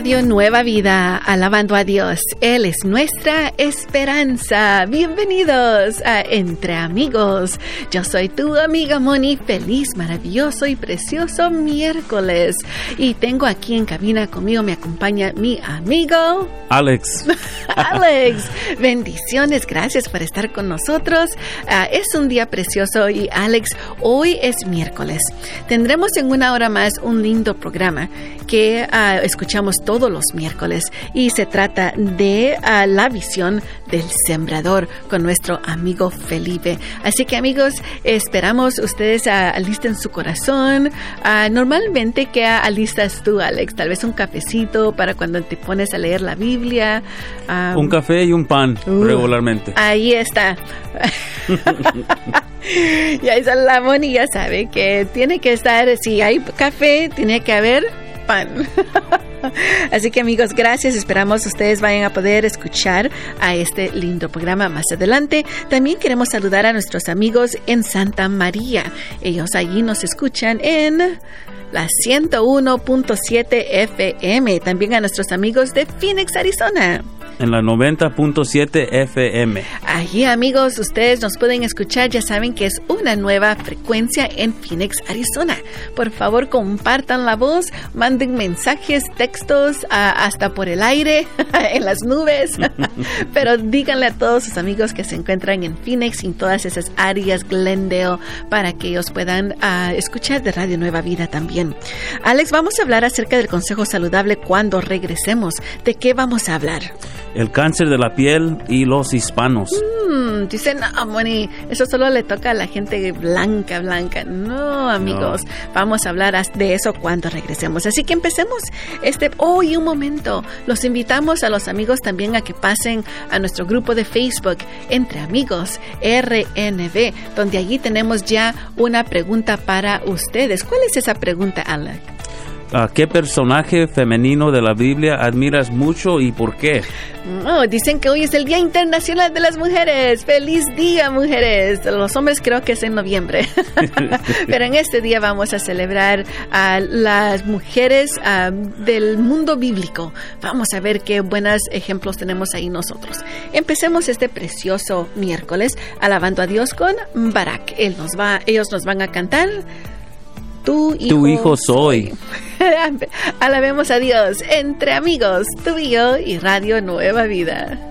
Radio Nueva Vida, alabando a Dios. Él es nuestra esperanza. Bienvenidos a Entre Amigos. Yo soy tu amiga Moni. Feliz, maravilloso y precioso miércoles. Y tengo aquí en cabina conmigo, me acompaña mi amigo Alex. Alex, bendiciones. Gracias por estar con nosotros. Uh, es un día precioso y Alex, hoy es miércoles. Tendremos en una hora más un lindo programa que uh, escuchamos todos los miércoles y se trata de uh, la visión del sembrador con nuestro amigo Felipe. Así que amigos, esperamos ustedes alisten su corazón. normalmente, ¿qué alistas tú, Alex? Tal vez un cafecito para cuando te pones a leer la Biblia. Um, un café y un pan uh, regularmente. Ahí está. ya es la Moni ya sabe que tiene que estar, si hay café, tiene que haber Así que amigos, gracias. Esperamos ustedes vayan a poder escuchar a este lindo programa más adelante. También queremos saludar a nuestros amigos en Santa María. Ellos allí nos escuchan en la 101.7 FM. También a nuestros amigos de Phoenix, Arizona en la 90.7 FM. Allí amigos, ustedes nos pueden escuchar, ya saben que es una nueva frecuencia en Phoenix, Arizona. Por favor, compartan la voz, manden mensajes, textos, hasta por el aire, en las nubes, pero díganle a todos sus amigos que se encuentran en Phoenix y en todas esas áreas, Glendale, para que ellos puedan uh, escuchar de Radio Nueva Vida también. Alex, vamos a hablar acerca del consejo saludable cuando regresemos. ¿De qué vamos a hablar? El cáncer de la piel y los hispanos. Mm, dicen, no, Moni, eso solo le toca a la gente blanca, blanca. No, amigos, no. vamos a hablar de eso cuando regresemos. Así que empecemos este hoy un momento. Los invitamos a los amigos también a que pasen a nuestro grupo de Facebook Entre Amigos RNB, donde allí tenemos ya una pregunta para ustedes. ¿Cuál es esa pregunta, Alex? ¿A qué personaje femenino de la Biblia admiras mucho y por qué? Oh, dicen que hoy es el Día Internacional de las Mujeres. ¡Feliz día, mujeres! Los hombres creo que es en noviembre. Pero en este día vamos a celebrar a las mujeres uh, del mundo bíblico. Vamos a ver qué buenos ejemplos tenemos ahí nosotros. Empecemos este precioso miércoles alabando a Dios con Barak. Él nos va, ellos nos van a cantar tu hijo, tu hijo soy. Alabemos a Dios entre amigos, tu y yo y Radio Nueva Vida.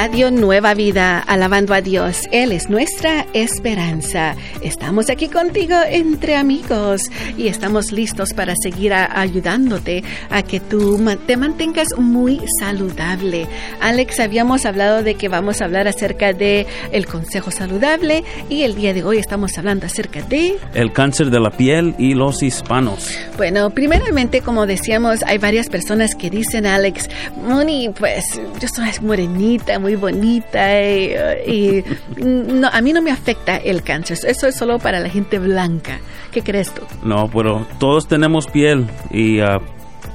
Radio Nueva Vida, alabando a Dios. Él es nuestra esperanza. Estamos aquí contigo entre amigos y estamos listos para seguir a, ayudándote a que tú te mantengas muy saludable. Alex, habíamos hablado de que vamos a hablar acerca de el consejo saludable y el día de hoy estamos hablando acerca de el cáncer de la piel y los hispanos. Bueno, primeramente, como decíamos, hay varias personas que dicen, Alex, Moni, pues yo soy morenita, muy bonita y, no, a mí no me afecta el cáncer. Eso es solo para la gente blanca. ¿Qué crees tú? No, pero todos tenemos piel y uh,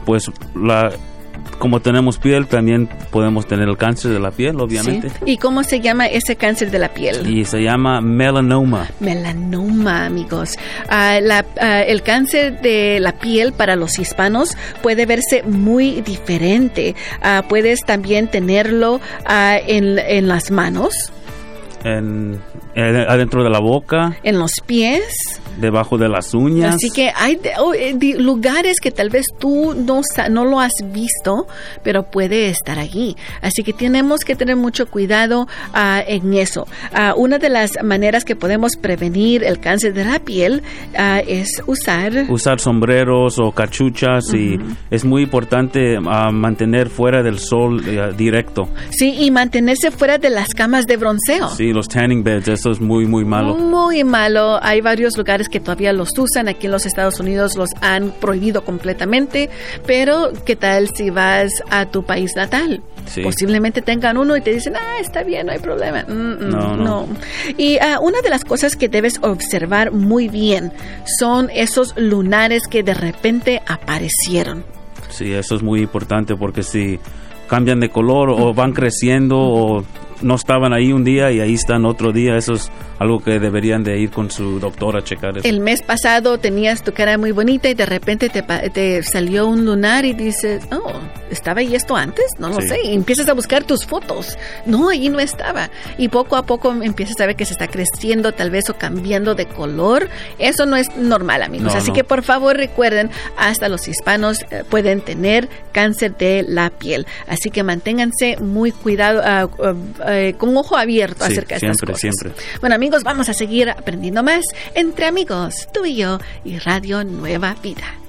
pues la como tenemos piel, también podemos tener el cáncer de la piel, obviamente. Sí. ¿Y cómo se llama ese cáncer de la piel? Y se llama melanoma. Melanoma, amigos. Uh, la, uh, el cáncer de la piel para los hispanos puede verse muy diferente. Uh, puedes también tenerlo en, en las manos. En, en, adentro de la boca. En los pies debajo de las uñas. Así que hay oh, eh, lugares que tal vez tú no, no lo has visto, pero puede estar allí. Así que tenemos que tener mucho cuidado uh, en eso. Uh, una de las maneras que podemos prevenir el cáncer de la piel uh, es usar... Usar sombreros o cachuchas -huh. y es muy importante mantener fuera del sol eh, directo. Sí, y mantenerse fuera de las camas de bronceo. Sí, los tanning beds, eso es muy, muy malo. Muy malo. Hay varios lugares que todavía los usan. Aquí en los Estados Unidos los han prohibido completamente. Pero, ¿qué tal si vas a tu país natal? Sí. Posiblemente tengan uno y te dicen, ah, está bien, no hay problema. Mm, mm, no, no, no, Y uh, una de las cosas que debes observar muy bien son esos lunares que de repente aparecieron. Sí, eso es muy importante porque si cambian de color o van creciendo o no estaban ahí un día y ahí están otro día. Eso es algo que deberían de ir con su doctor a checar. Eso. El mes pasado tenías tu cara muy bonita y de repente te, te salió un lunar y dices, oh, ¿estaba ahí esto antes? No lo sé. Y empiezas a buscar tus fotos. No, ahí no estaba. Y poco a poco empiezas a ver que se está creciendo tal vez o cambiando de color. Eso no es normal, amigos. Así que por favor recuerden, hasta los hispanos eh, pueden tener cáncer de la piel. Así que manténganse muy cuidado, uh, uh, con ojo abierto acerca de estas cosas. Siempre. Bueno, amigos, vamos a seguir aprendiendo más entre amigos, tú y yo y Radio Nueva Vida.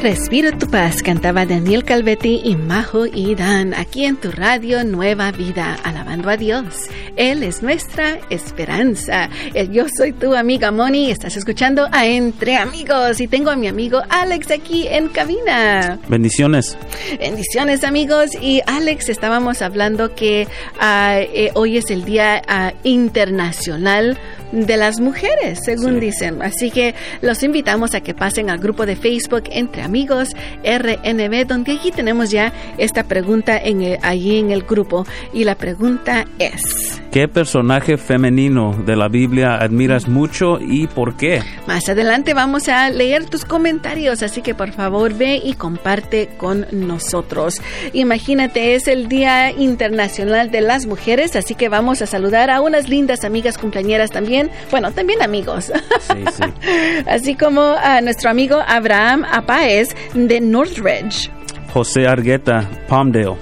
Respira tu paz, cantaba Daniel Calvetti y Majo y Dan, aquí en tu radio Nueva Vida, alabando a Dios. Él es nuestra esperanza. Yo soy tu amiga Moni, estás escuchando a Entre Amigos y tengo a mi amigo Alex aquí en cabina. Bendiciones. Bendiciones amigos y Alex, estábamos hablando que uh, eh, hoy es el Día uh, Internacional de las Mujeres, según sí. dicen. Así que los invitamos a que pasen al grupo de Facebook Entre Amigos RNB, donde allí tenemos ya esta pregunta en el, allí en el grupo. Y la pregunta es... ¿Qué personaje femenino de la Biblia admiras mucho y por qué? Más adelante vamos a leer tus comentarios, así que por favor ve y comparte con nosotros. Imagínate, es el Día Internacional de las Mujeres, así que vamos a saludar a unas lindas amigas cumpleañeras también, bueno, también amigos. Sí, sí. así como a nuestro amigo Abraham Apáez de Northridge. José Argueta, Palmdale.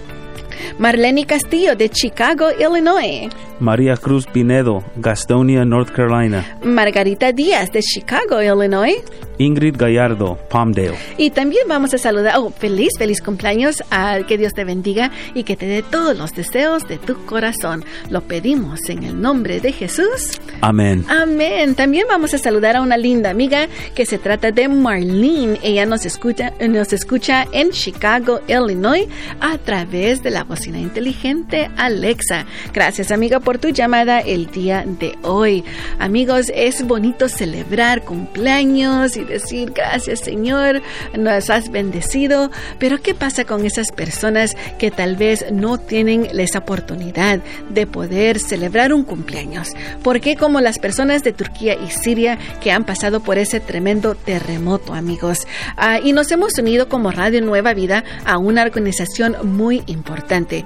Marlene Castillo de Chicago, Illinois. María Cruz Pinedo, Gastonia, North Carolina. Margarita Díaz de Chicago, Illinois. Ingrid Gallardo, Palmdale. Y también vamos a saludar, oh, feliz, feliz cumpleaños, a que Dios te bendiga y que te dé todos los deseos de tu corazón. Lo pedimos en el nombre de Jesús. Amén. Amén. También vamos a saludar a una linda amiga que se trata de Marlene. Ella nos escucha, nos escucha en Chicago, Illinois, a través de la bocina inteligente Alexa. Gracias, amiga, por tu llamada el día de hoy. Amigos, es bonito celebrar cumpleaños y decir gracias Señor, nos has bendecido, pero ¿qué pasa con esas personas que tal vez no tienen esa oportunidad de poder celebrar un cumpleaños? Porque como las personas de Turquía y Siria que han pasado por ese tremendo terremoto, amigos? Uh, y nos hemos unido como Radio Nueva Vida a una organización muy importante.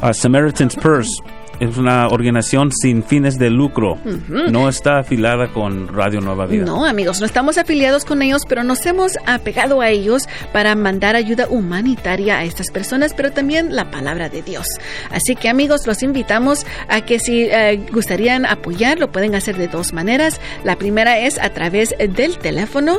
Uh, Samaritan's Purse es una organización sin fines de lucro. Uh -huh. No está afiliada con Radio Nueva Vida. No, amigos, no estamos afiliados con ellos, pero nos hemos apegado a ellos para mandar ayuda humanitaria a estas personas, pero también la palabra de Dios. Así que, amigos, los invitamos a que si eh, gustarían apoyar, lo pueden hacer de dos maneras. La primera es a través del teléfono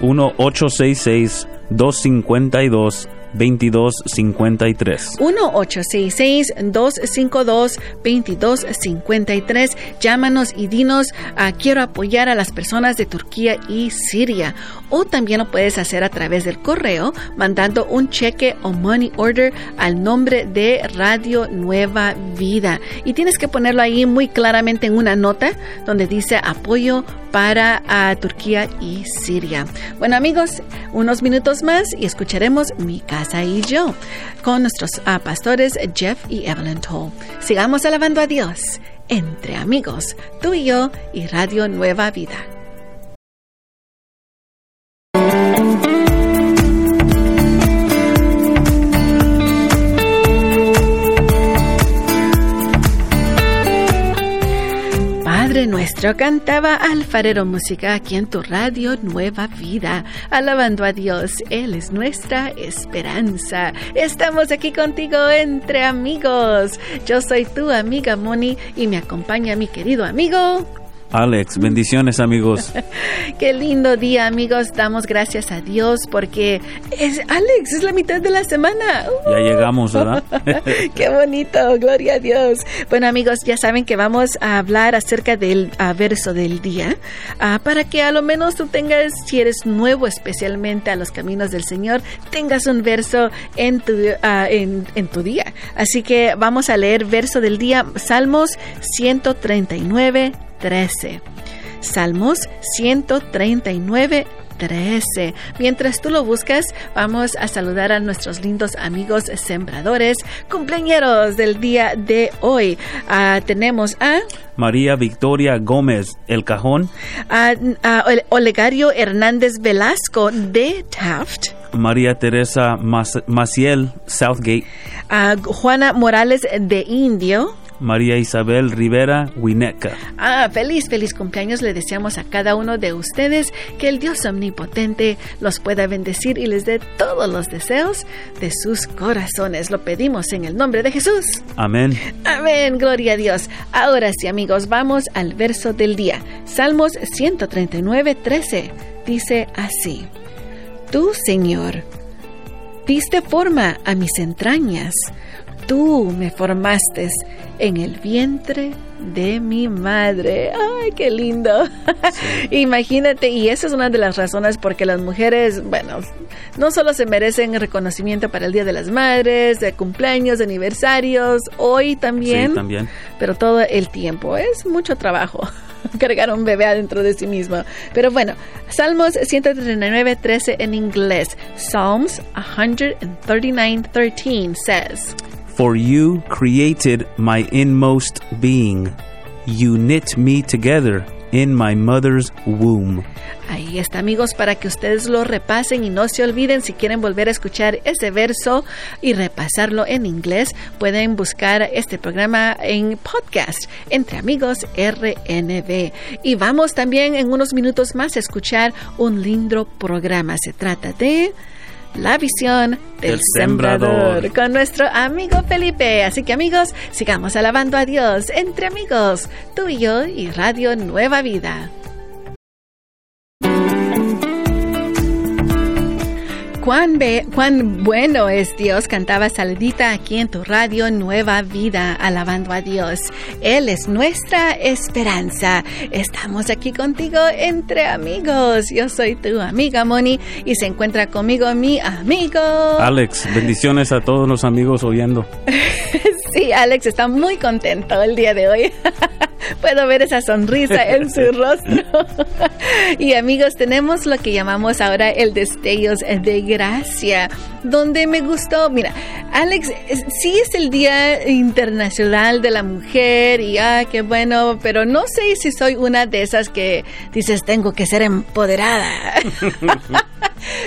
1 866 252 2253. 1-866-252-2253. Llámanos y dinos, uh, quiero apoyar a las personas de Turquía y Siria. O también lo puedes hacer a través del correo, mandando un cheque o money order al nombre de Radio Nueva Vida. Y tienes que ponerlo ahí muy claramente en una nota donde dice apoyo para uh, Turquía y Siria. Bueno amigos, unos minutos más y escucharemos mi casa y yo con nuestros uh, pastores Jeff y Evelyn Toll. Sigamos alabando a Dios entre amigos, tú y yo y Radio Nueva Vida. Nuestro cantaba Alfarero Música aquí en tu radio Nueva Vida, alabando a Dios. Él es nuestra esperanza. Estamos aquí contigo entre amigos. Yo soy tu amiga Moni y me acompaña mi querido amigo. Alex, bendiciones amigos. Qué lindo día amigos, damos gracias a Dios porque es Alex, es la mitad de la semana. Uh. Ya llegamos, ¿verdad? Qué bonito, gloria a Dios. Bueno amigos, ya saben que vamos a hablar acerca del uh, verso del día uh, para que a lo menos tú tengas, si eres nuevo especialmente a los caminos del Señor, tengas un verso en tu, en, en tu día. Así que vamos a leer verso del día, Salmos 139. 13. Salmos 139, 13. Mientras tú lo buscas, vamos a saludar a nuestros lindos amigos sembradores, cumpleaños del día de hoy. Ah, tenemos a María Victoria Gómez, El Cajón. a, a Olegario Hernández Velasco de Taft. María Teresa Maciel, Southgate. a Juana Morales de Indio. María Isabel Rivera, Winnetka. Ah, feliz, feliz cumpleaños le deseamos a cada uno de ustedes que el Dios omnipotente los pueda bendecir y les dé todos los deseos de sus corazones. Lo pedimos en el nombre de Jesús. Amén. Amén, gloria a Dios. Ahora sí, amigos, vamos al verso del día. Salmos 139, 13. Dice así. Tú, Señor, diste forma a mis entrañas. Tú me formaste en el vientre de mi madre. ¡Ay, qué lindo! Imagínate, y esa es una de las razones porque las mujeres, bueno, no solo se merecen reconocimiento para el Día de las Madres, de cumpleaños, de aniversarios, hoy también, Sí, también. pero todo el tiempo. Es mucho trabajo cargar un bebé adentro de sí mismo. Pero bueno, Salmos 139, 13 en inglés. Psalms 139, 13 says, For you created my inmost being. You knit me together in my mother's womb. Ahí está, amigos, para que ustedes lo repasen y no se olviden si quieren volver a escuchar ese verso y repasarlo en inglés, pueden buscar este programa en podcast entre amigos RNB. Y vamos también en unos minutos más a escuchar un lindo programa. Se trata de la visión del El sembrador sembrador. con nuestro amigo Felipe. Así que amigos, sigamos alabando a Dios entre amigos, tú y yo y Radio Nueva Vida. Cuán, be- cuán bueno es Dios, cantaba Saludita aquí en tu radio Nueva Vida, alabando a Dios. Él es nuestra esperanza. Estamos aquí contigo entre amigos. Yo soy tu amiga Moni y se encuentra conmigo mi amigo. Alex, bendiciones a todos los amigos oyendo. Sí, Alex está muy contento el día de hoy. Puedo ver esa sonrisa en su rostro. y amigos, tenemos lo que llamamos ahora el destellos de gracia, donde me gustó, mira, Alex, sí es el Día Internacional de la Mujer y ah, qué bueno, pero no sé si soy una de esas que dices tengo que ser empoderada.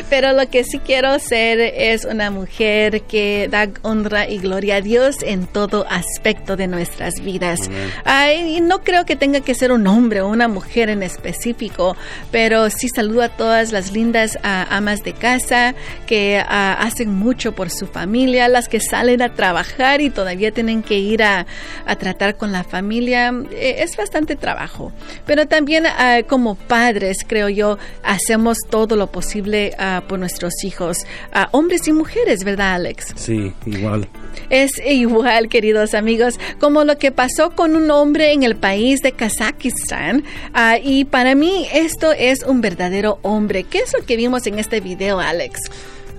Pero lo que sí quiero ser es una mujer que da honra y gloria a Dios en todo aspecto de nuestras vidas. Ay, y no creo que tenga que ser un hombre o una mujer en específico, pero sí saludo a todas las lindas ah, amas de casa que ah, hacen mucho por su familia, las que salen a trabajar y todavía tienen que ir a, a tratar con la familia. Eh, es bastante trabajo. Pero también ah, como padres, creo yo, hacemos todo lo posible ah, por nuestros hijos, ah, hombres y mujeres, ¿verdad, Alex? Sí, igual. Es igual, queridos amigos, como lo que pasó con un hombre en el país de Kazajistán. ah, y para mí esto es un verdadero hombre. ¿Qué es lo que vimos en este video, Alex?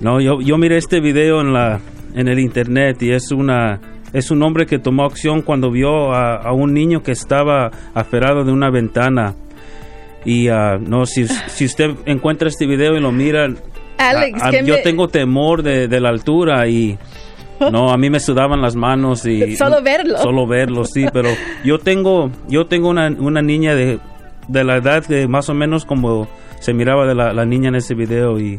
No, yo, yo miré este video en la en el internet y es una es un hombre que tomó acción cuando vio a, a un niño que estaba aferrado de una ventana y ah, no si, si usted encuentra este video y lo mira Alex, a- a- ¿qué yo me- tengo temor de, de la altura y no a mí me sudaban las manos y Solo verlo. solo verlo sí pero yo tengo yo tengo una, una niña de, de la edad de más o menos como se miraba de la, la niña en ese video y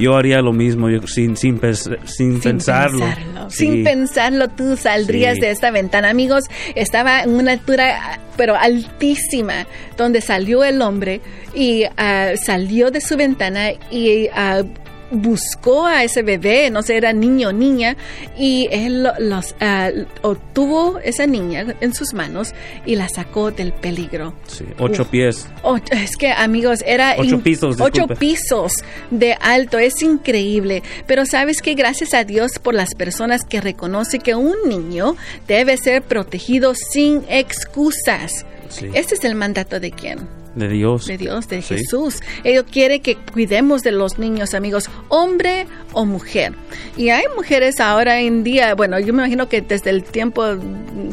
yo haría lo mismo yo, sin sin, pens- sin, pensarlo, Sí. Sin pensarlo, tú saldrías Sí. de esta ventana. Amigos, estaba en una altura, pero altísima, donde salió el hombre y ah, salió de su ventana y ah, buscó a ese bebé, no sé, era niño o niña, y él lo- los, ah, obtuvo esa niña en sus manos y la sacó del peligro. Sí, ocho Uf. pies Oh, es que amigos, era Ocho in- pisos, ocho pisos de alto, es increíble. Pero sabes que gracias a Dios por las personas que reconocen que un niño debe ser protegido sin excusas. Sí. Este es el mandato de quién? De Dios De Dios, de Sí. Jesús. Él quiere que cuidemos de los niños, amigos, hombre o mujer. Y hay mujeres ahora en día, bueno, yo me imagino que desde el tiempo,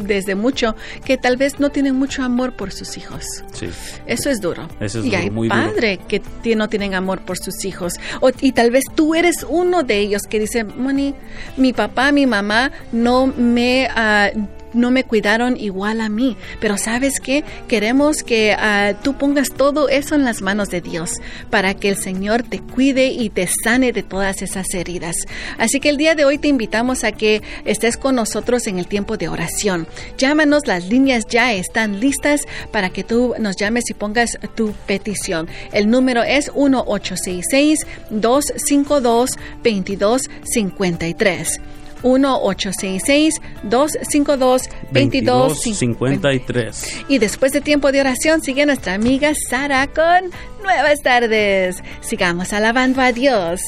desde mucho, que tal vez no tienen mucho amor por sus hijos. Sí. Eso es duro. Eso es y duro, hay muy duro. que no tienen amor por sus hijos. O- y tal vez tú eres uno de ellos que dice, Moni, mi papá, mi mamá no me... ah, no me cuidaron igual a mí, pero sabes qué, queremos que ah, tú pongas todo eso en las manos de Dios para que el Señor te cuide y te sane de todas esas heridas. Así que el día de hoy te invitamos a que estés con nosotros en el tiempo de oración. Llámanos, las líneas ya están listas para que tú nos llames y pongas tu petición. El número es 1866-252-2253. 1-866-252-2253. 53. Y después de tiempo de oración sigue nuestra amiga Sara con Nuevas tardes. Sigamos alabando a Dios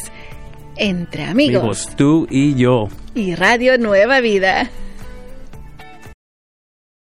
entre amigos Amigos, tú y yo. y Radio Nueva Vida.